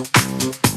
Música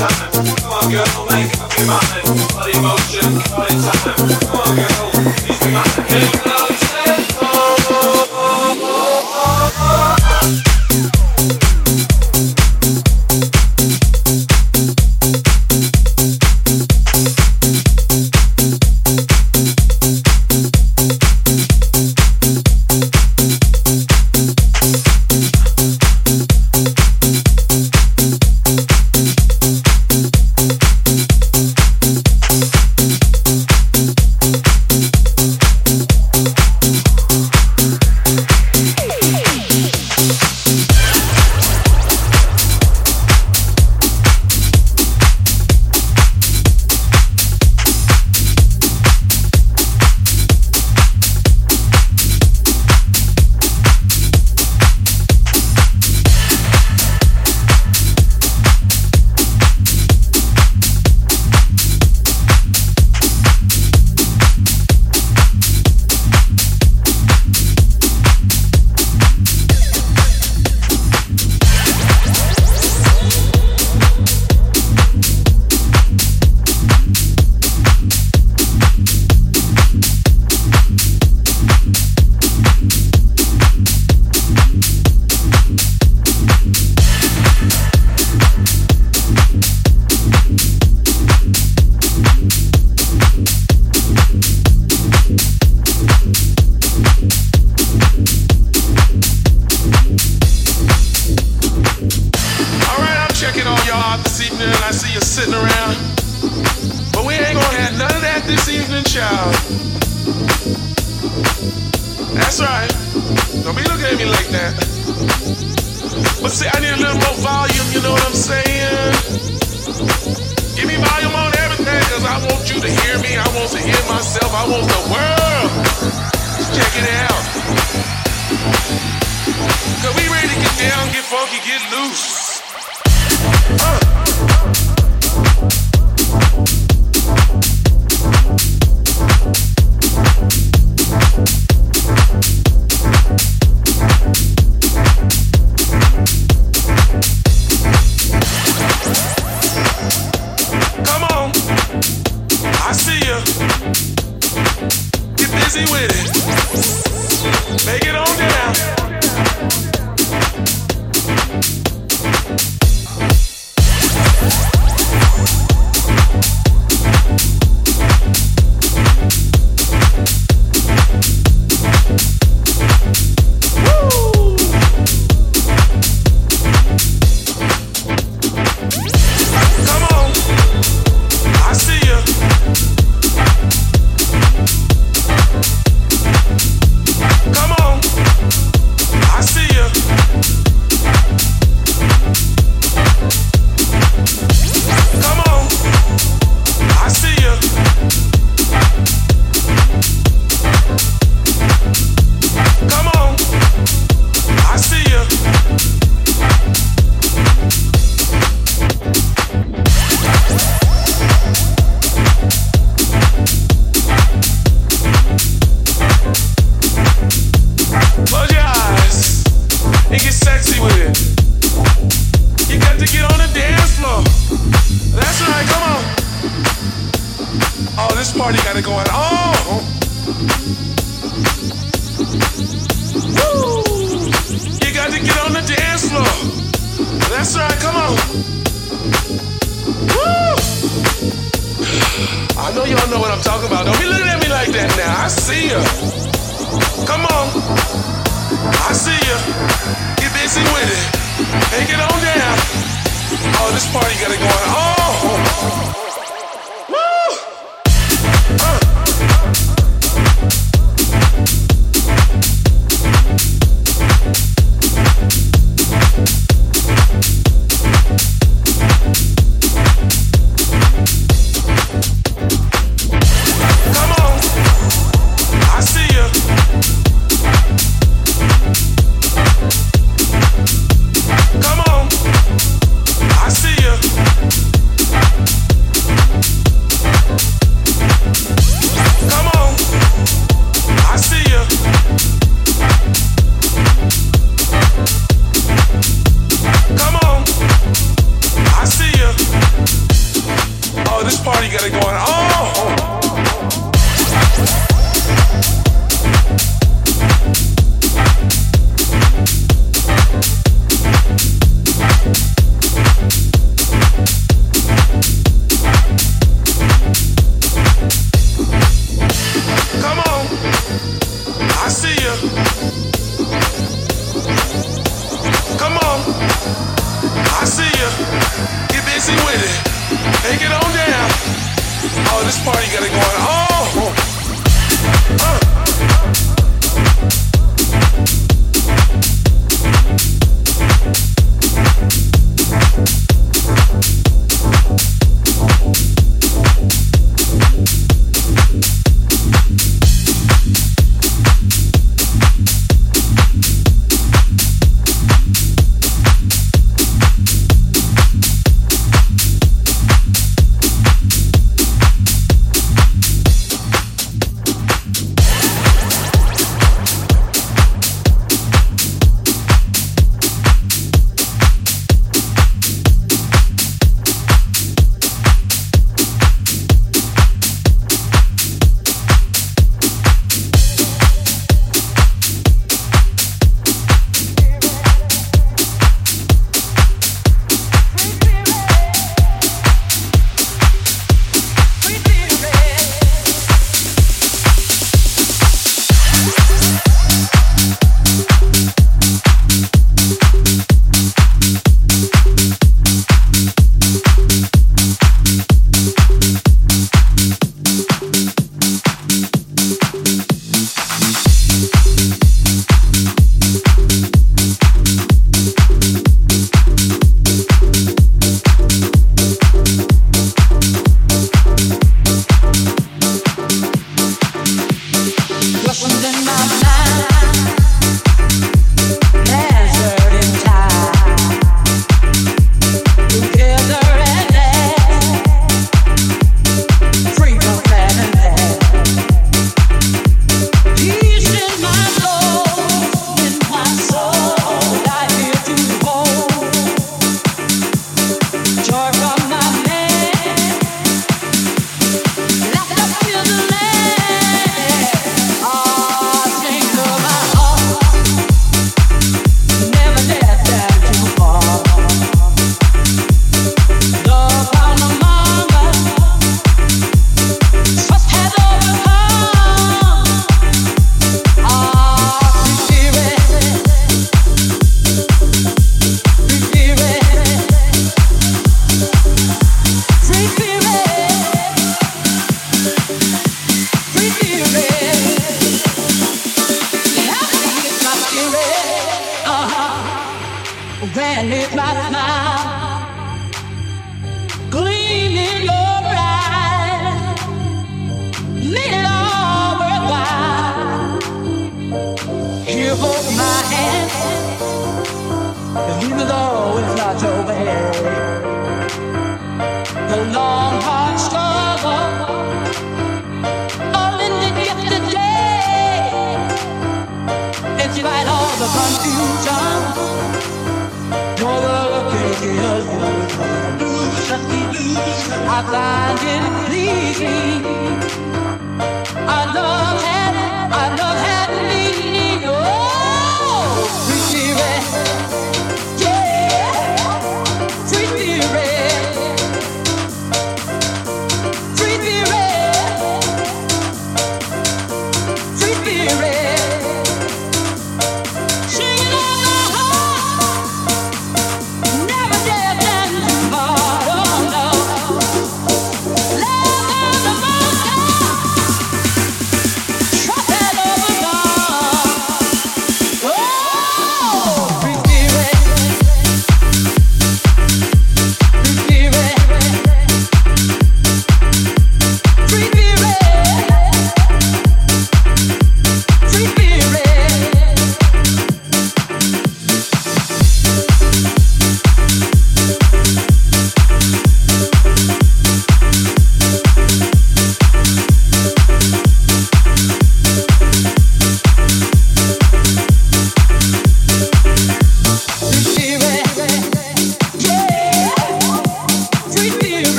time. Come on, girl, make up your mind. Body motion, party time. Come on, girl, please be mine. This evening, child. That's right. Don't be looking at me like that. But see, I need a little more volume, you know what I'm saying? Give me volume on everything, cause I want you to hear me. I want to hear myself. I want the world check it out. Cause we ready to get down, get funky, get loose. Come this party got it going on. Woo! You got to get on the dance floor. That's right, come on. Woo! I know y'all know what I'm talking about. Don't be looking at me like that now. I see ya. Come on. I see ya. Get busy with it. Take it on down. Oh, this party got it going on.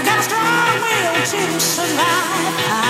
I got a strong will to survive.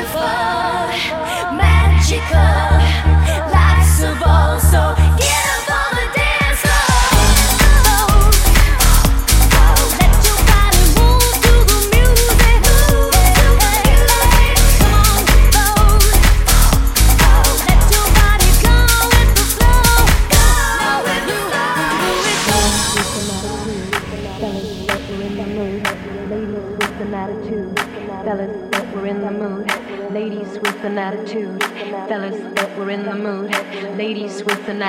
beautiful, magical. Life's of all. so.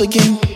Again?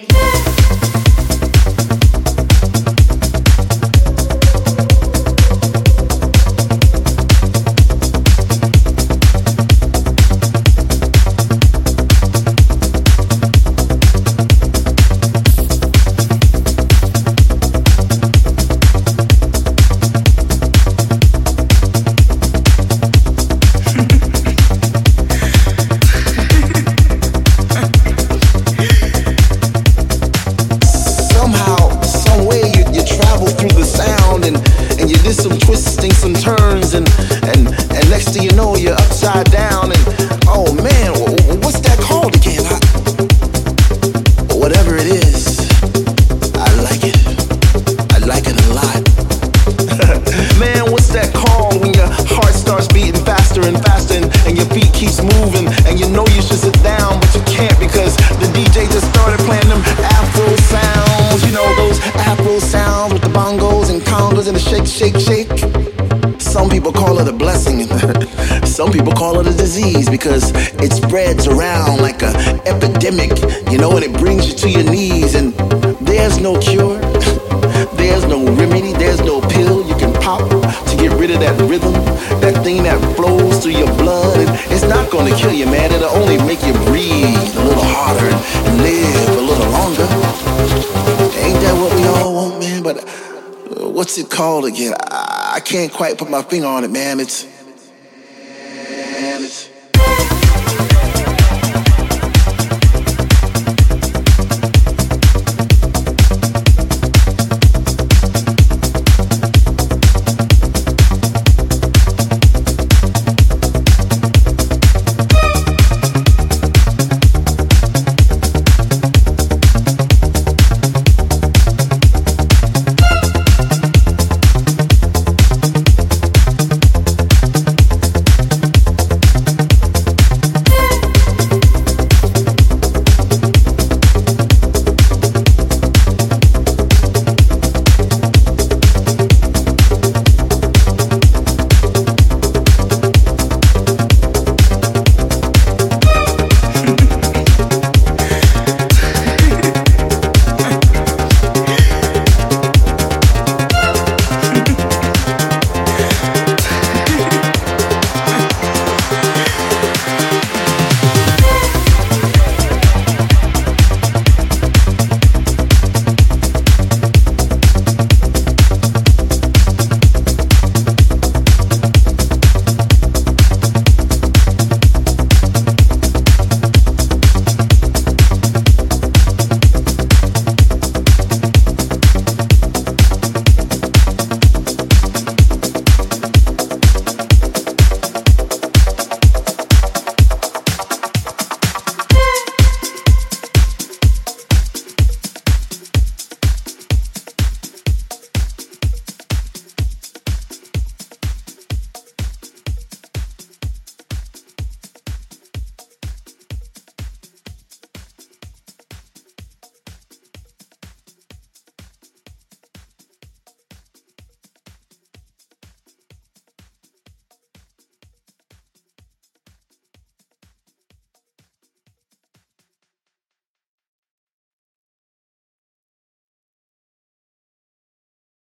Quite put my finger on it, man. It's